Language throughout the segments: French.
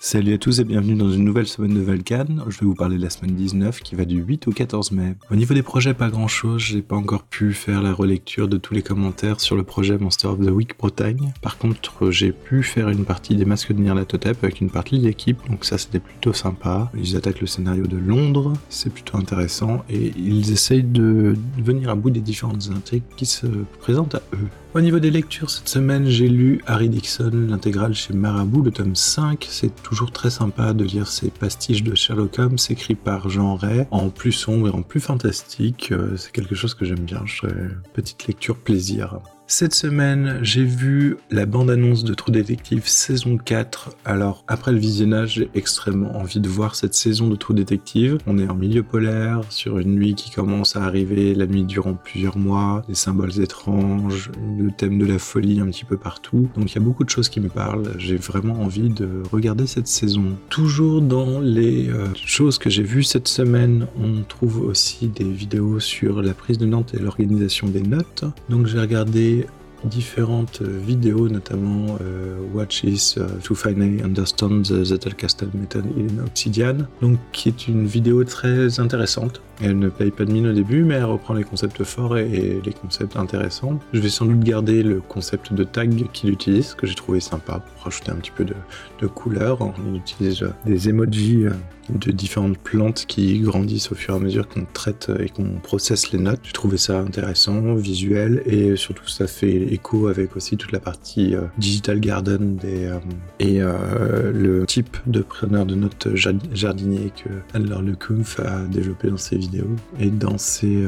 Salut à tous et bienvenue dans une nouvelle semaine de Valkan. Je vais vous parler de la semaine 19 qui va du 8 au 14 mai. Au niveau des projets, pas grand chose. J'ai pas encore pu faire la relecture de tous les commentaires sur le projet Monster of the Week Bretagne. Par contre, j'ai pu faire une partie des masques de Nyarlathotep avec une partie de l'équipe, donc ça c'était plutôt sympa. Ils attaquent le scénario de Londres, c'est plutôt intéressant et ils essayent de venir à bout des différentes intrigues qui se présentent à eux. Au niveau des lectures, cette semaine, j'ai lu Harry Dixon, l'intégrale chez Marabout, le tome 5. C'est toujours très sympa de lire ces pastiches de Sherlock Holmes écrits par Jean Ray, en plus sombre et en plus fantastique. Euh, c'est quelque chose que j'aime bien. Je petite lecture plaisir. Cette semaine, j'ai vu la bande-annonce de True Detective saison 4. Alors, après le visionnage, j'ai extrêmement envie de voir cette saison de True Detective. On est en milieu polaire, sur une nuit qui commence à arriver, la nuit durant plusieurs mois, des symboles étranges, le thème de la folie un petit peu partout. Donc, il y a beaucoup de choses qui me parlent. J'ai vraiment envie de regarder cette saison. Toujours dans les euh, choses que j'ai vues cette semaine, on trouve aussi des vidéos sur la prise de Nantes et l'organisation des notes. Donc, j'ai regardé différentes vidéos, notamment euh, Watch is uh, to finally understand the Zettelkasten method in Obsidian, donc qui est une vidéo très intéressante. Elle ne paye pas de mine au début, mais elle reprend les concepts forts et, les concepts intéressants. Je vais sans doute garder le concept de tag qu'il utilise, que j'ai trouvé sympa pour rajouter un petit peu de, couleur. Il utilise des emojis euh, de différentes plantes qui grandissent au fur et à mesure qu'on traite et qu'on processe les notes. J'ai trouvé ça intéressant, visuel, et surtout ça fait écho avec aussi toute la partie euh, Digital Garden euh, et le type de preneur de notes jardinier que Lecumpf a développé dans ses vidéos et dans ses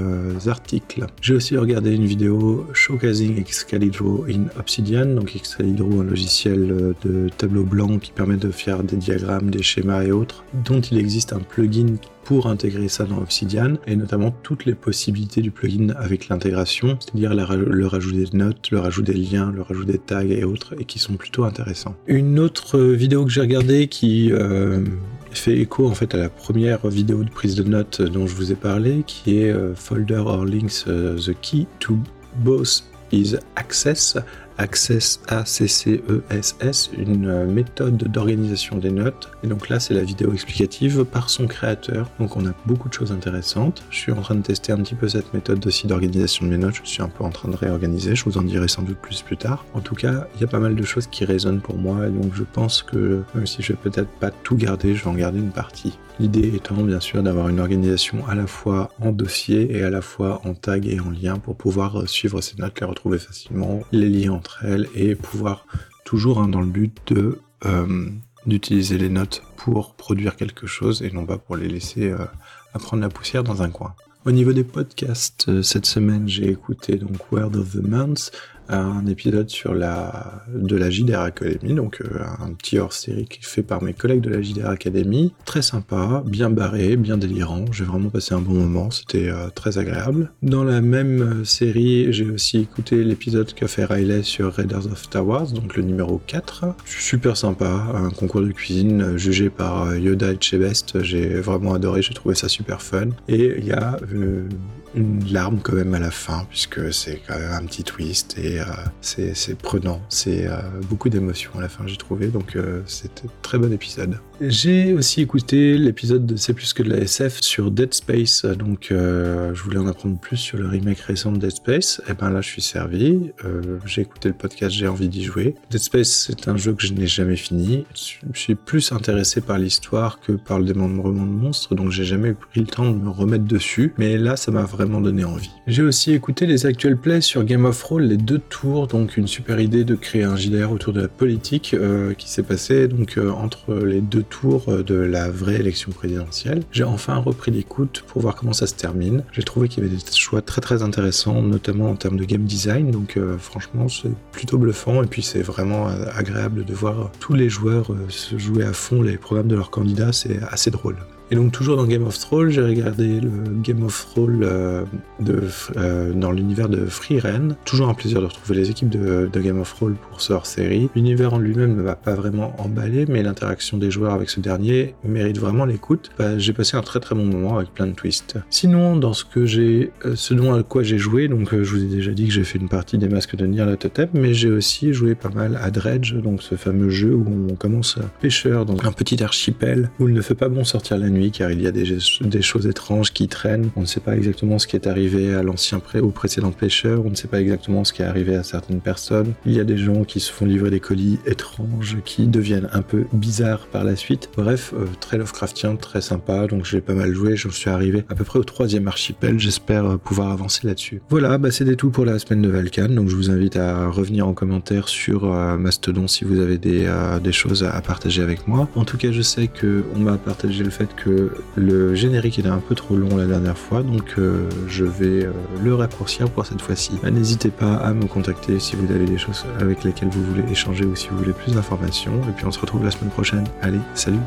articles. J'ai aussi regardé une vidéo showcasing Excalibur in Obsidian, donc Excalibur, un logiciel de tableau blanc qui permet de faire des diagrammes, des schémas et autres, dont il existe un plugin pour intégrer ça dans Obsidian et notamment toutes les possibilités du plugin avec l'intégration, c'est-à-dire le rajout des notes, le rajout des liens, le rajout des tags et autres, et qui sont plutôt intéressants. Une autre vidéo que j'ai regardée qui euh, fait écho en fait à la première vidéo de prise de notes dont je vous ai parlé, qui est euh, Folder or Links euh, The Key to Both is Access Access A-C-C-E-S-S, une euh, méthode d'organisation des notes. Et donc là, c'est la vidéo explicative par son créateur. Donc on a beaucoup de choses intéressantes. Je suis en train de tester un petit peu cette méthode aussi d'organisation de mes notes. Je suis un peu en train de réorganiser. Je vous en dirai sans doute plus plus tard. En tout cas, il y a pas mal de choses qui résonnent pour moi. Et donc je pense que même si je vais peut-être pas tout garder, je vais en garder une partie. L'idée étant bien sûr d'avoir une organisation à la fois en dossier et à la fois en tag et en lien pour pouvoir suivre ces notes, les retrouver facilement, les lier entre elles et pouvoir toujours hein, dans le but de euh, d'utiliser les notes pour produire quelque chose et non pas pour les laisser euh, à prendre la poussière dans un coin. Au niveau des podcasts, euh, cette semaine j'ai écouté donc Word of the Month, un épisode sur la de la JDR Academy, donc euh, un petit hors-série qui est fait par mes collègues de la JDR Academy. Très sympa, bien barré, bien délirant. J'ai vraiment passé un bon moment, c'était euh, très agréable. Dans la même euh, série, j'ai aussi écouté l'épisode qu'a fait Riley sur Raiders of Star Wars, donc le numéro 4. Super sympa, un concours de cuisine jugé par Yoda et Chebest. J'ai vraiment adoré, j'ai trouvé ça super fun. Et il y a une larme quand même à la fin, puisque c'est quand même un petit twist et euh, c'est prenant. C'est euh, beaucoup d'émotions à la fin, j'ai trouvé, donc euh, c'était un très bon épisode. J'ai aussi écouté l'épisode de C'est plus que de la SF sur Dead Space, donc je voulais en apprendre plus sur le remake récent de Dead Space. Et ben là, je suis servi. j'ai écouté le podcast, j'ai envie d'y jouer. Dead Space, c'est un jeu que je n'ai jamais fini. Je suis plus intéressé par l'histoire que par le démembrement de monstres, donc j'ai jamais pris le temps de me remettre dessus. Mais là, ça m'a vraiment donné envie. J'ai aussi écouté les actuels plays sur Game of Thrones, les deux tours, donc une super idée de créer un JDR autour de la politique euh, qui s'est passé donc euh, entre les deux tours euh, de la vraie élection présidentielle. J'ai enfin repris l'écoute pour voir comment ça se termine. J'ai trouvé qu'il y avait des choix très très intéressants, notamment en termes de game design, donc franchement c'est plutôt bluffant et puis c'est vraiment agréable de voir tous les joueurs se jouer à fond les programmes de leurs candidats, c'est assez drôle. Et donc toujours dans Game of Thrones, j'ai regardé le Game of Thrones euh, euh, dans l'univers de Free Ren. Toujours un plaisir de retrouver les équipes de, Game of Thrones pour ce hors-série. L'univers en lui-même ne va pas vraiment emballer, mais l'interaction des joueurs avec ce dernier mérite vraiment l'écoute. Bah, j'ai passé un très très bon moment avec plein de twists. Sinon, dans ce que j'ai, euh, ce dont à quoi j'ai joué, donc je vous ai déjà dit que j'ai fait une partie des masques de Nier la Totem, mais j'ai aussi joué pas mal à Dredge, donc ce fameux jeu où on commence pêcheur dans un petit archipel où il ne fait pas bon sortir la nuit car il y a des, choses étranges qui traînent. On ne sait pas exactement ce qui est arrivé à l'ancien pré au précédent pêcheur, on ne sait pas exactement ce qui est arrivé à certaines personnes. Il y a des gens qui se font livrer des colis étranges qui deviennent un peu bizarres par la suite. Bref, euh, très Lovecraftien, très sympa, donc j'ai pas mal joué, je suis arrivé à peu près au troisième archipel, j'espère euh, pouvoir avancer là-dessus. Voilà, bah c'était tout pour la semaine de Valkan, donc je vous invite à revenir en commentaire sur euh, Mastodon si vous avez des, choses à, partager avec moi. En tout cas, je sais que on m'a partagé le fait le générique était un peu trop long la dernière fois, donc euh, je vais euh, le raccourcir pour cette fois-ci. Bah, n'hésitez pas à me contacter si vous avez des choses avec lesquelles vous voulez échanger ou si vous voulez plus d'informations. Et puis on se retrouve la semaine prochaine. Allez, salut